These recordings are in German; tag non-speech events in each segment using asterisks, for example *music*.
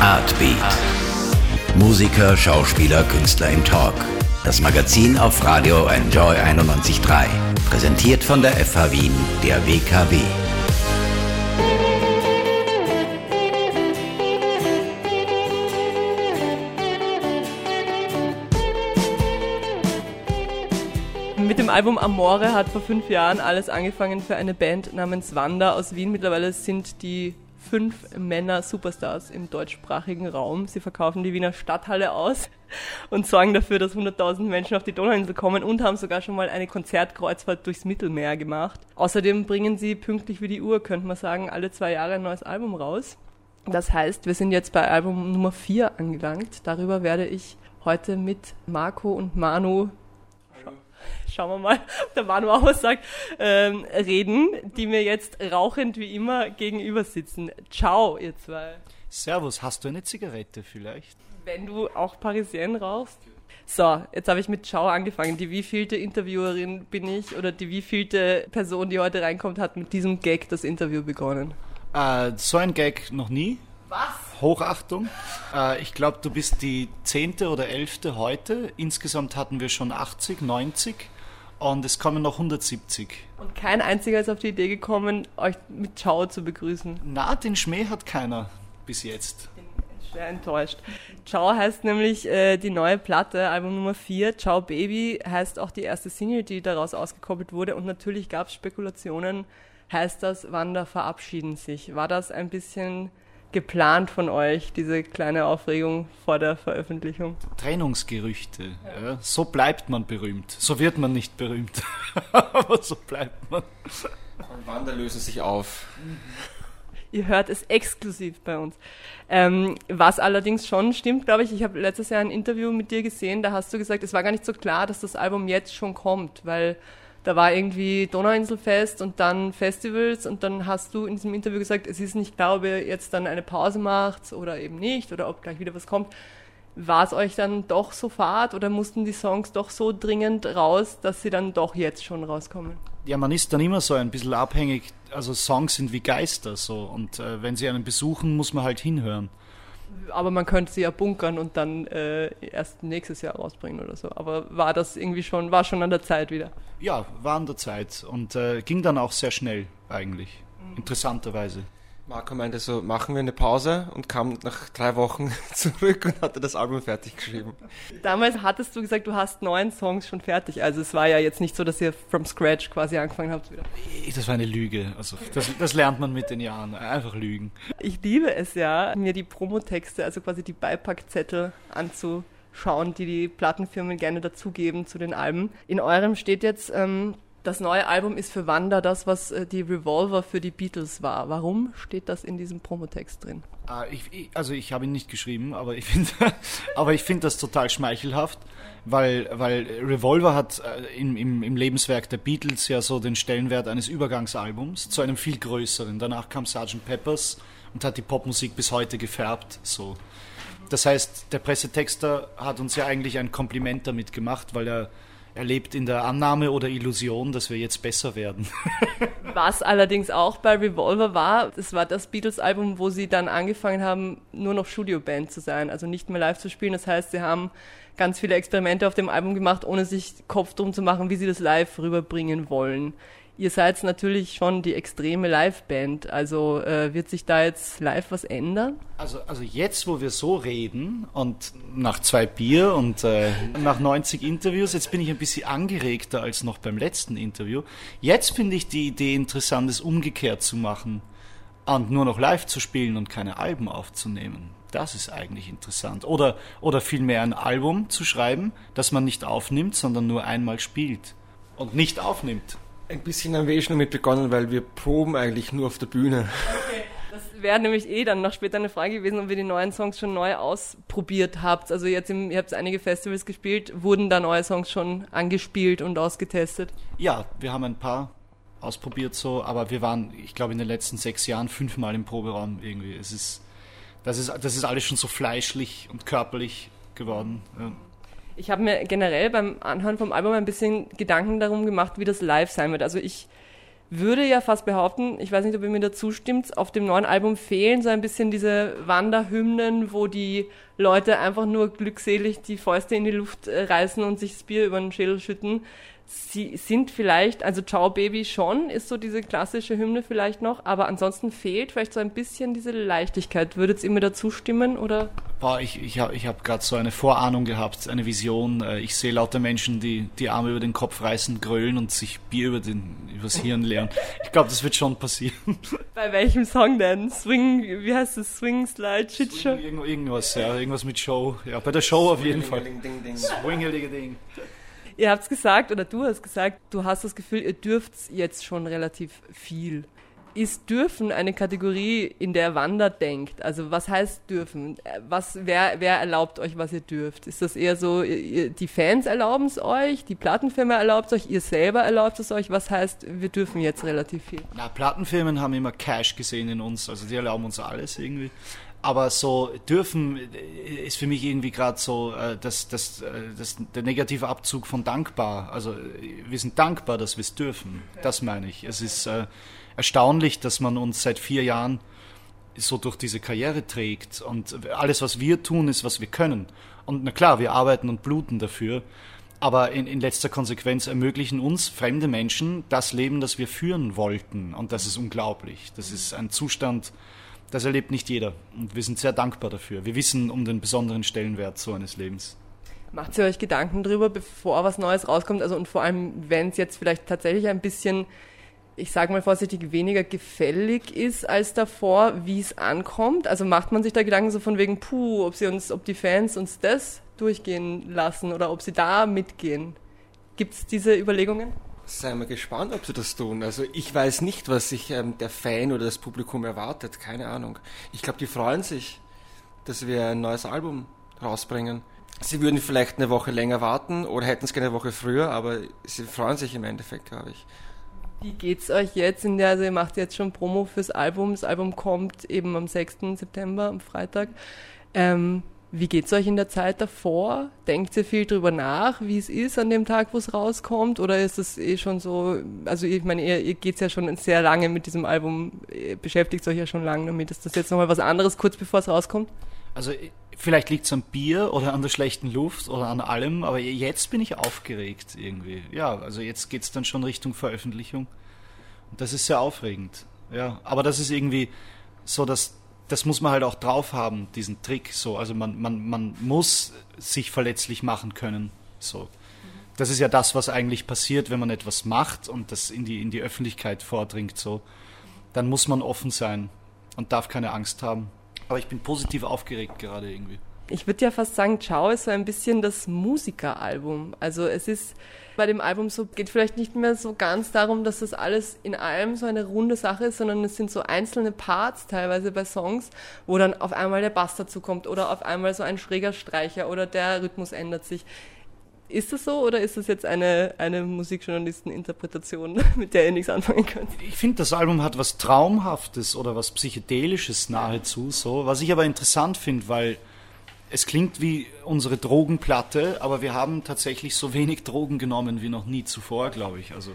Artbeat. Musiker, Schauspieler, Künstler im Talk. Das Magazin auf Radio Enjoy 91.3. Präsentiert von der FH Wien, der WKW. Mit dem Album Amore hat vor fünf Jahren alles angefangen für eine Band namens Wanda aus Wien. Mittlerweile sind die fünf Männer Superstars im deutschsprachigen Raum. Sie verkaufen die Wiener Stadthalle aus und sorgen dafür, dass 100.000 Menschen auf die Donauinsel kommen und haben sogar schon mal eine Konzertkreuzfahrt durchs Mittelmeer gemacht. Außerdem bringen sie pünktlich wie die Uhr, könnte man sagen, alle zwei Jahre ein neues Album raus. Das heißt, wir sind jetzt bei Album Nummer 4 angelangt. Darüber werde ich heute mit Marco und Manu schauen wir mal, *laughs* ob der Manu auch was sagt, ähm, reden, die mir jetzt rauchend wie immer gegenüber sitzen. Ciao, ihr zwei. Servus, hast du eine Zigarette vielleicht? Wenn du auch Parisienne rauchst. So, jetzt habe ich mit Ciao angefangen. Die wievielte Interviewerin bin ich oder die wievielte Person, die heute reinkommt, hat mit diesem Gag das Interview begonnen? Äh, so ein Gag noch nie. Was? Hochachtung. Äh, ich glaube, du bist die zehnte oder elfte heute. Insgesamt hatten wir schon 80, 90 und es kommen noch 170. Und kein einziger ist auf die Idee gekommen, euch mit Ciao zu begrüßen. Na, den Schmäh hat keiner bis jetzt. Bin schwer enttäuscht. Ciao heißt nämlich äh, die neue Platte, Album Nummer 4. Ciao Baby heißt auch die erste Single, die daraus ausgekoppelt wurde. Und natürlich gab es Spekulationen, heißt das, Wander verabschieden sich. War das ein bisschen geplant von euch, diese kleine Aufregung vor der Veröffentlichung? Trennungsgerüchte. Ja. Ja, so bleibt man berühmt. So wird man nicht berühmt. *laughs* Aber so bleibt man. Und Wander lösen sich auf. Ihr hört es exklusiv bei uns. Ähm, was allerdings schon stimmt, glaube ich, ich habe letztes Jahr ein Interview mit dir gesehen, da hast du gesagt, es war gar nicht so klar, dass das Album jetzt schon kommt, weil da war irgendwie Donauinselfest und dann Festivals und dann hast du in diesem Interview gesagt, es ist nicht klar, ob ihr jetzt dann eine Pause macht oder eben nicht oder ob gleich wieder was kommt. War es euch dann doch so fad oder mussten die Songs doch so dringend raus, dass sie dann doch jetzt schon rauskommen? Ja, man ist dann immer so ein bisschen abhängig. Also Songs sind wie Geister so und äh, wenn sie einen besuchen, muss man halt hinhören aber man könnte sie ja bunkern und dann äh, erst nächstes Jahr rausbringen oder so. Aber war das irgendwie schon, war schon an der Zeit wieder? Ja, war an der Zeit und äh, ging dann auch sehr schnell eigentlich, mhm. interessanterweise. Marco meinte so, machen wir eine Pause und kam nach drei Wochen *laughs* zurück und hatte das Album fertig geschrieben. Damals hattest du gesagt, du hast neun Songs schon fertig. Also es war ja jetzt nicht so, dass ihr from scratch quasi angefangen habt wieder. Das war eine Lüge. Also das, das lernt man mit den Jahren. Einfach lügen. Ich liebe es ja, mir die Promotexte, also quasi die Beipackzettel anzuschauen, die die Plattenfirmen gerne dazugeben zu den Alben. In eurem steht jetzt... Ähm, das neue Album ist für Wanda das, was äh, die Revolver für die Beatles war. Warum steht das in diesem Promotext drin? Ah, ich, also ich habe ihn nicht geschrieben, aber ich finde, *laughs* finde das total schmeichelhaft, weil, weil Revolver hat äh, im, im, im Lebenswerk der Beatles ja so den Stellenwert eines Übergangsalbums zu einem viel größeren. Danach kam Sgt. Peppers und hat die Popmusik bis heute gefärbt. So. Das heißt, der Pressetexter hat uns ja eigentlich ein Kompliment damit gemacht, weil er er lebt in der Annahme oder Illusion, dass wir jetzt besser werden. *laughs* Was allerdings auch bei Revolver war, das war das Beatles-Album, wo sie dann angefangen haben, nur noch Studioband zu sein, also nicht mehr live zu spielen. Das heißt, sie haben ganz viele Experimente auf dem Album gemacht, ohne sich Kopf drum zu machen, wie sie das live rüberbringen wollen. Ihr seid natürlich schon die extreme Live-Band. Also äh, wird sich da jetzt live was ändern? Also, also jetzt, wo wir so reden und nach zwei Bier und äh, nach 90 Interviews, jetzt bin ich ein bisschen angeregter als noch beim letzten Interview. Jetzt finde ich die Idee interessant, es umgekehrt zu machen und nur noch live zu spielen und keine Alben aufzunehmen. Das ist eigentlich interessant. Oder, oder vielmehr ein Album zu schreiben, das man nicht aufnimmt, sondern nur einmal spielt und nicht aufnimmt. Ein bisschen haben wir eh schon damit begonnen, weil wir proben eigentlich nur auf der Bühne. Okay. Das wäre nämlich eh dann noch später eine Frage gewesen, ob ihr die neuen Songs schon neu ausprobiert habt. Also jetzt, im, ihr habt einige Festivals gespielt, wurden da neue Songs schon angespielt und ausgetestet? Ja, wir haben ein paar ausprobiert so, aber wir waren, ich glaube, in den letzten sechs Jahren fünfmal im Proberaum irgendwie. Es ist, das ist, das ist alles schon so fleischlich und körperlich geworden. Ja. Ich habe mir generell beim Anhören vom Album ein bisschen Gedanken darum gemacht, wie das live sein wird. Also ich würde ja fast behaupten, ich weiß nicht, ob ihr mir dazu stimmt, auf dem neuen Album fehlen so ein bisschen diese Wanderhymnen, wo die Leute einfach nur glückselig die Fäuste in die Luft äh, reißen und sich das Bier über den Schädel schütten. Sie sind vielleicht, also Ciao Baby schon, ist so diese klassische Hymne vielleicht noch, aber ansonsten fehlt vielleicht so ein bisschen diese Leichtigkeit. Würdet ihr mir dazu stimmen oder? Boah, ich, ich habe ich hab gerade so eine Vorahnung gehabt, eine Vision. Äh, ich sehe lauter Menschen, die die Arme über den Kopf reißen, grölen und sich Bier über den, übers Hirn leeren. Ich glaube, das wird schon passieren. *laughs* Bei welchem Song denn? Swing, wie heißt das? Swing, Slide, Shit Show? Irgend, irgendwas, ja, irgendwas mit Show. Ja, bei der Show auf jeden Fall. Swingelige Ding. Ihr habt es gesagt, oder du hast gesagt, du hast das Gefühl, ihr dürft jetzt schon relativ viel. Ist dürfen eine Kategorie, in der Wander denkt? Also was heißt dürfen? Was, wer, wer erlaubt euch, was ihr dürft? Ist das eher so, ihr, die Fans erlauben es euch, die Plattenfirma erlaubt es euch, ihr selber erlaubt es euch? Was heißt, wir dürfen jetzt relativ viel? Na, Plattenfirmen haben immer Cash gesehen in uns, also die erlauben uns alles irgendwie. Aber so dürfen äh, ist für mich irgendwie gerade so äh, das, das, äh, das, der negative Abzug von dankbar. Also wir sind dankbar, dass wir es dürfen. Das meine ich. Es ist äh, erstaunlich, dass man uns seit vier Jahren so durch diese Karriere trägt. Und alles, was wir tun, ist, was wir können. Und na klar, wir arbeiten und bluten dafür. Aber in, in letzter Konsequenz ermöglichen uns fremde Menschen das Leben, das wir führen wollten. Und das ist unglaublich. Das ist ein Zustand, das erlebt nicht jeder. Und wir sind sehr dankbar dafür. Wir wissen um den besonderen Stellenwert so eines Lebens. Macht ihr euch Gedanken darüber, bevor was Neues rauskommt? Also und vor allem, wenn es jetzt vielleicht tatsächlich ein bisschen, ich sage mal vorsichtig, weniger gefällig ist als davor, wie es ankommt. Also macht man sich da Gedanken so von wegen, puh, ob sie uns, ob die Fans uns das durchgehen lassen oder ob sie da mitgehen. Gibt es diese Überlegungen? Seien wir gespannt, ob sie das tun. Also ich weiß nicht, was sich ähm, der Fan oder das Publikum erwartet. Keine Ahnung. Ich glaube, die freuen sich, dass wir ein neues Album rausbringen. Sie würden vielleicht eine Woche länger warten oder hätten es gerne eine Woche früher, aber sie freuen sich im Endeffekt, glaube ich. Wie geht's euch jetzt in der, also ihr macht jetzt schon Promo fürs Album, das Album kommt eben am 6. September, am Freitag. Ähm, wie geht es euch in der Zeit davor? Denkt ihr viel drüber nach, wie es ist an dem Tag, wo es rauskommt? Oder ist es eh schon so, also ich meine, ihr, ihr geht ja schon sehr lange mit diesem Album, beschäftigt euch ja schon lange damit. Ist das jetzt nochmal was anderes, kurz bevor es rauskommt? Also vielleicht liegt es am Bier oder an der schlechten Luft oder an allem, aber jetzt bin ich aufgeregt irgendwie. Ja, also jetzt geht es dann schon Richtung Veröffentlichung. Und das ist sehr aufregend. Ja, aber das ist irgendwie so, dass das muss man halt auch drauf haben, diesen Trick. So, also man, man, man muss sich verletzlich machen können. So. Das ist ja das, was eigentlich passiert, wenn man etwas macht und das in die, in die Öffentlichkeit vordringt. So. Dann muss man offen sein und darf keine Angst haben. Aber ich bin positiv aufgeregt gerade irgendwie ich würde ja fast sagen, Ciao ist so ein bisschen das Musikeralbum. Also es ist bei dem Album so, geht vielleicht nicht mehr so ganz darum, dass das alles in allem so eine runde Sache ist, sondern es sind so einzelne Parts teilweise bei Songs, wo dann auf einmal der Bass dazu kommt oder auf einmal so ein schräger Streicher oder der Rhythmus ändert sich. Ist das so oder ist das jetzt eine, eine Musikjournalisteninterpretation, *laughs* mit der ihr nichts anfangen könnt? Ich finde, das Album hat was Traumhaftes oder was Psychedelisches nahezu so, was ich aber interessant finde, weil es klingt wie unsere Drogenplatte, aber wir haben tatsächlich so wenig Drogen genommen wie noch nie zuvor, glaube ich. Also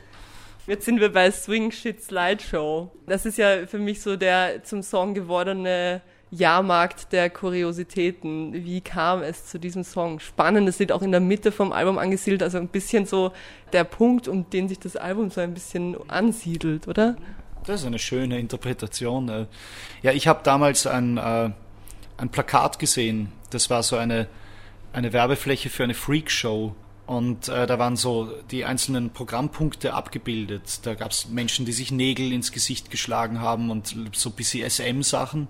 Jetzt sind wir bei Swing Shit Slideshow. Das ist ja für mich so der zum Song gewordene Jahrmarkt der Kuriositäten. Wie kam es zu diesem Song? Spannend, es liegt auch in der Mitte vom Album angesiedelt, also ein bisschen so der Punkt, um den sich das Album so ein bisschen ansiedelt, oder? Das ist eine schöne Interpretation. Ja, ich habe damals ein, äh, ein Plakat gesehen das war so eine, eine Werbefläche für eine Freakshow. Und äh, da waren so die einzelnen Programmpunkte abgebildet. Da gab es Menschen, die sich Nägel ins Gesicht geschlagen haben und so bisschen SM-Sachen.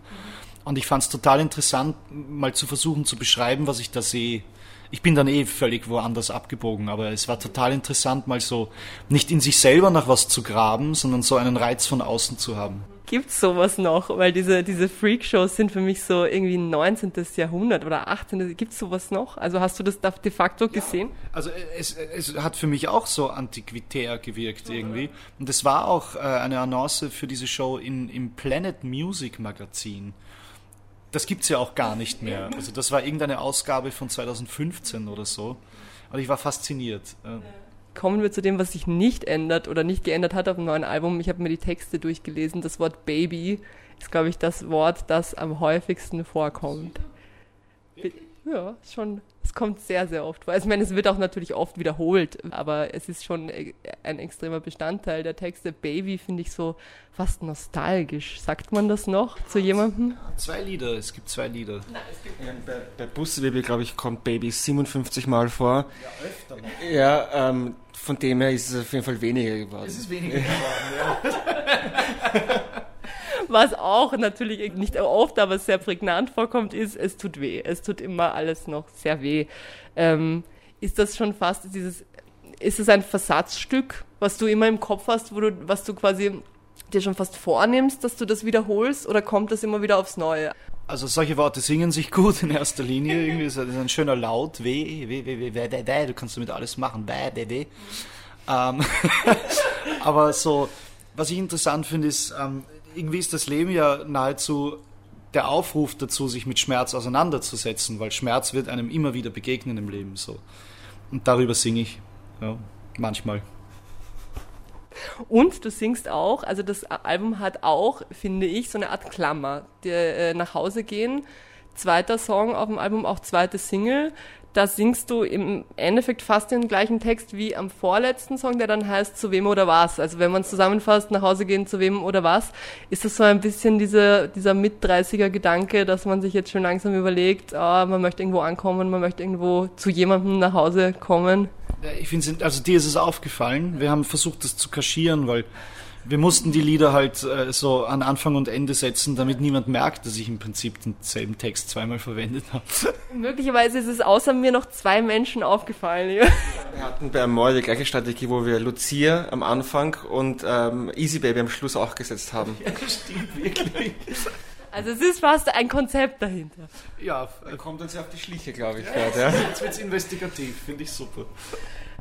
Und ich fand es total interessant, mal zu versuchen zu beschreiben, was ich da sehe. Ich bin dann eh völlig woanders abgebogen, aber es war total interessant, mal so nicht in sich selber nach was zu graben, sondern so einen Reiz von außen zu haben. Gibt es sowas noch? Weil diese, diese Freakshows sind für mich so irgendwie 19. Jahrhundert oder 18. Gibt es sowas noch? Also hast du das de facto gesehen? Ja, also es, es hat für mich auch so antiquitär gewirkt irgendwie. Und es war auch äh, eine Annonce für diese Show in, im Planet Music Magazin. Das gibt es ja auch gar nicht mehr. Also das war irgendeine Ausgabe von 2015 oder so. Und ich war fasziniert. kommen wir zu dem, was sich nicht ändert oder nicht geändert hat auf dem neuen Album. Ich habe mir die Texte durchgelesen. Das Wort Baby ist, glaube ich, das Wort, das am häufigsten vorkommt. Ja, schon. Es kommt sehr, sehr oft vor. Also ich meine, es wird auch natürlich oft wiederholt, aber es ist schon e, ein extremer Bestandteil der Texte. Baby finde ich so fast nostalgisch. Sagt man das noch zu jemandem? Zwei Lieder, es gibt zwei Lieder. Nein, ja, bei, bei Bussebaby, glaube ich, kommt Baby 57 Mal vor. Ja, öfter noch. Ja, ähm, von dem her ist es auf jeden Fall weniger geworden. Es ist weniger geworden, ja. *laughs* Was auch natürlich nicht oft, aber sehr prägnant vorkommt, ist, es tut weh. Es tut immer alles noch sehr weh. Ähm, ist das schon fast dieses, ist es ein Versatzstück, was du immer im Kopf hast, wo du, was du quasi dir schon fast vornimmst, dass du das wiederholst, oder kommt das immer wieder aufs Neue? Also solche Worte singen sich gut in erster Linie. Irgendwie ist das ein schöner Laut. Weh, weh, weh, weh, weh, weh, weh. Du kannst damit alles machen. Weh, weh, weh. Ähm, *laughs* aber so, was ich interessant finde, ist, ähm, irgendwie ist das Leben ja nahezu der Aufruf dazu, sich mit Schmerz auseinanderzusetzen, weil Schmerz wird einem immer wieder begegnen im Leben so. Und darüber singe ich, ja, manchmal. Und du singst auch, also das Album hat auch, finde ich, so eine Art Klammer. Der äh, nach Hause gehen, zweiter Song auf dem Album, auch zweite Single da singst du im Endeffekt fast den gleichen Text wie am vorletzten Song, der dann heißt Zu wem oder was. Also wenn man es zusammenfasst, nach Hause gehen, zu wem oder was, ist das so ein bisschen diese, dieser Mit-30er-Gedanke, dass man sich jetzt schon langsam überlegt, oh, man möchte irgendwo ankommen, man möchte irgendwo zu jemandem nach Hause kommen. Ich finde, also dir ist es aufgefallen. Wir haben versucht, das zu kaschieren, weil wir mussten die Lieder halt äh, so an Anfang und Ende setzen, damit niemand merkt, dass ich im Prinzip denselben Text zweimal verwendet habe. *laughs* Möglicherweise ist es außer mir noch zwei Menschen aufgefallen. Ja. Wir hatten bei Amor die gleiche Strategie, wo wir Lucia am Anfang und ähm, Easy Baby am Schluss auch gesetzt haben. Ja, das stimmt wirklich. Also es ist fast ein Konzept dahinter. Ja, er kommt uns ja auf die Schliche, glaube ich. Ja, grad, ja. Jetzt wird es investigativ, finde ich super.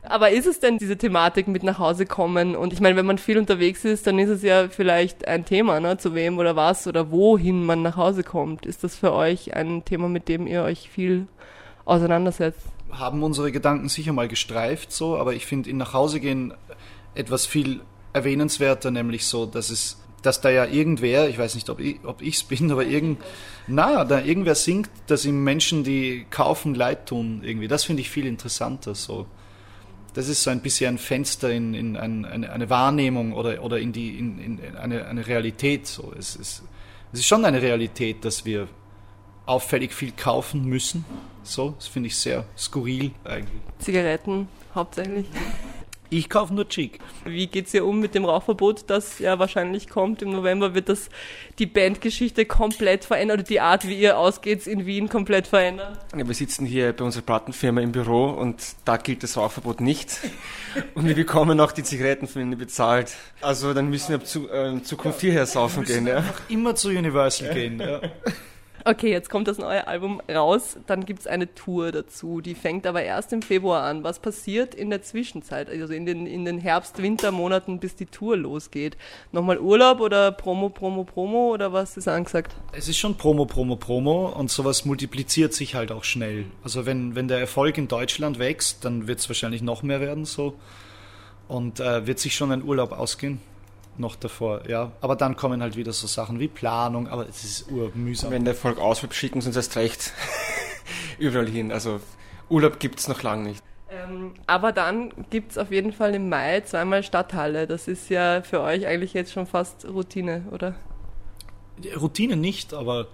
Aber ist es denn diese Thematik mit nach Hause kommen? Und ich meine, wenn man viel unterwegs ist, dann ist es ja vielleicht ein Thema, ne? zu wem oder was oder wohin man nach Hause kommt. Ist das für euch ein Thema, mit dem ihr euch viel auseinandersetzt? Haben unsere Gedanken sicher mal gestreift, so, aber ich finde in nach Hause gehen etwas viel erwähnenswerter, nämlich so, dass es dass da ja irgendwer, ich weiß nicht, ob ich es bin, aber irgend, na, da irgendwer singt, dass ihm Menschen, die kaufen, leid tun, irgendwie. Das finde ich viel interessanter, so das ist so ein bisschen ein Fenster in, in ein, eine, eine, Wahrnehmung oder, oder in, die, in, in eine, eine Realität. So. Es, ist, es ist schon eine Realität, dass wir auffällig viel kaufen müssen. So, das finde ich sehr skurril eigentlich. Zigaretten hauptsächlich. Ich kaufe nur Cheek. Wie geht es hier um mit dem Rauchverbot, das ja wahrscheinlich kommt? Im November wird das die Bandgeschichte komplett verändern oder die Art, wie ihr ausgeht in Wien komplett verändern? Ja, wir sitzen hier bei unserer Plattenfirma im Büro und da gilt das Rauchverbot nicht. *laughs* und wir bekommen auch die Zigaretten von ihnen bezahlt. Also dann müssen wir zu, äh, in Zukunft hierher saufen gehen. Ja. Einfach immer zu Universal gehen. Ja. *laughs* Okay, jetzt kommt das neue Album raus, dann gibt es eine Tour dazu. Die fängt aber erst im Februar an. Was passiert in der Zwischenzeit, also in den, in den Herbst-Winter-Monaten, bis die Tour losgeht? Nochmal Urlaub oder Promo, Promo, Promo oder was ist angesagt? Es ist schon Promo, Promo, Promo und sowas multipliziert sich halt auch schnell. Also wenn, wenn der Erfolg in Deutschland wächst, dann wird es wahrscheinlich noch mehr werden so und äh, wird sich schon ein Urlaub ausgehen noch davor, ja. Aber dann kommen halt wieder so Sachen wie Planung, aber es ist urmühsam. Wenn der Volk auswirbt, schicken sie uns erst recht *laughs* überall hin. Also Urlaub gibt es noch lange nicht. Ähm, aber dann gibt es auf jeden Fall im Mai zweimal Stadthalle. Das ist ja für euch eigentlich jetzt schon fast Routine, oder? Routine nicht, aber,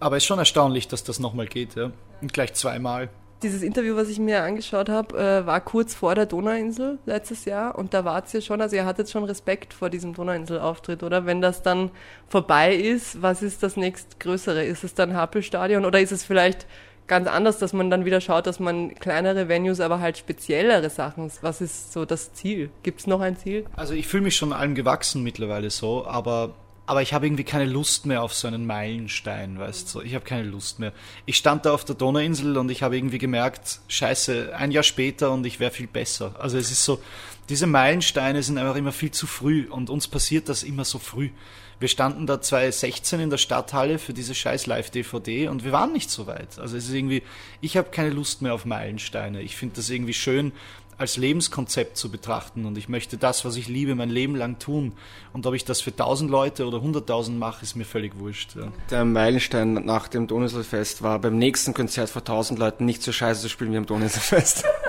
aber es ist schon erstaunlich, dass das nochmal geht, ja. Und gleich zweimal dieses Interview, was ich mir angeschaut habe, äh, war kurz vor der Donauinsel letztes Jahr und da war es ja schon, also ihr hattet schon Respekt vor diesem Donauinsel-Auftritt, oder? Wenn das dann vorbei ist, was ist das nächstgrößere? Ist es dann Happelstadion oder ist es vielleicht ganz anders, dass man dann wieder schaut, dass man kleinere Venues, aber halt speziellere Sachen, was ist so das Ziel? Gibt es noch ein Ziel? Also ich fühle mich schon allem gewachsen mittlerweile so, aber aber ich habe irgendwie keine Lust mehr auf so einen Meilenstein, weißt du. Ich habe keine Lust mehr. Ich stand da auf der Donauinsel und ich habe irgendwie gemerkt, scheiße, ein Jahr später und ich wäre viel besser. Also es ist so, diese Meilensteine sind einfach immer viel zu früh und uns passiert das immer so früh. Wir standen da 2016 in der Stadthalle für diese scheiß Live-DVD und wir waren nicht so weit. Also es ist irgendwie, ich habe keine Lust mehr auf Meilensteine. Ich finde das irgendwie schön, als Lebenskonzept zu betrachten und ich möchte das, was ich liebe, mein Leben lang tun. Und ob ich das für 1000 Leute oder 100.000 mache, ist mir völlig wurscht. Ja. Der Meilenstein nach dem Donauinselfest war beim nächsten Konzert vor 1000 Leuten nicht so scheiße zu spielen wie am Donauinselfest. *laughs*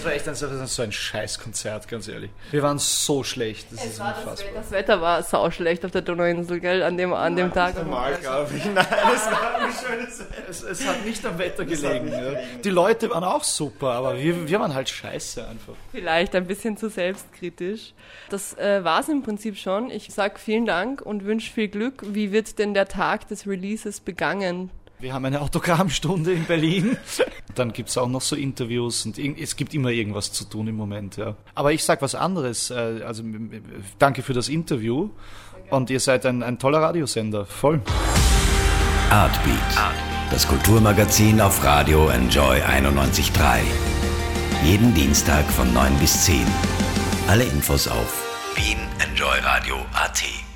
Das war echt ein, so ein Scheißkonzert, ganz ehrlich. Wir waren so schlecht, das Es ist war das, unfassbar. das Wetter war sau schlecht auf der Donauinsel, gell, an dem, an dem Tag. Normal, glaube ich. *laughs* Nein, das war ein schönes Es, es hat nicht am Wetter gelegen. Ja. Die Leute waren auch super, aber wir, wir waren halt scheiße einfach. Vielleicht ein bisschen zu selbstkritisch. Das äh, war es im Prinzip schon. Ich sag vielen Dank und wünsche viel Glück. Wie wird denn der Tag des Releases begangen? Wir haben eine Autogrammstunde in Berlin. *laughs* Dann gibt's auch noch so Interviews und es gibt immer irgendwas zu tun im Moment. Ja. Aber ich sag was anderes. äh, Also danke für das Interview und ihr seid ein, ein toller Radiosender. Voll. Artbeat, das Kulturmagazin auf Radio Enjoy 91.3. Jeden Dienstag von 9 bis 10. Alle Infos auf wienenjoyradio.at.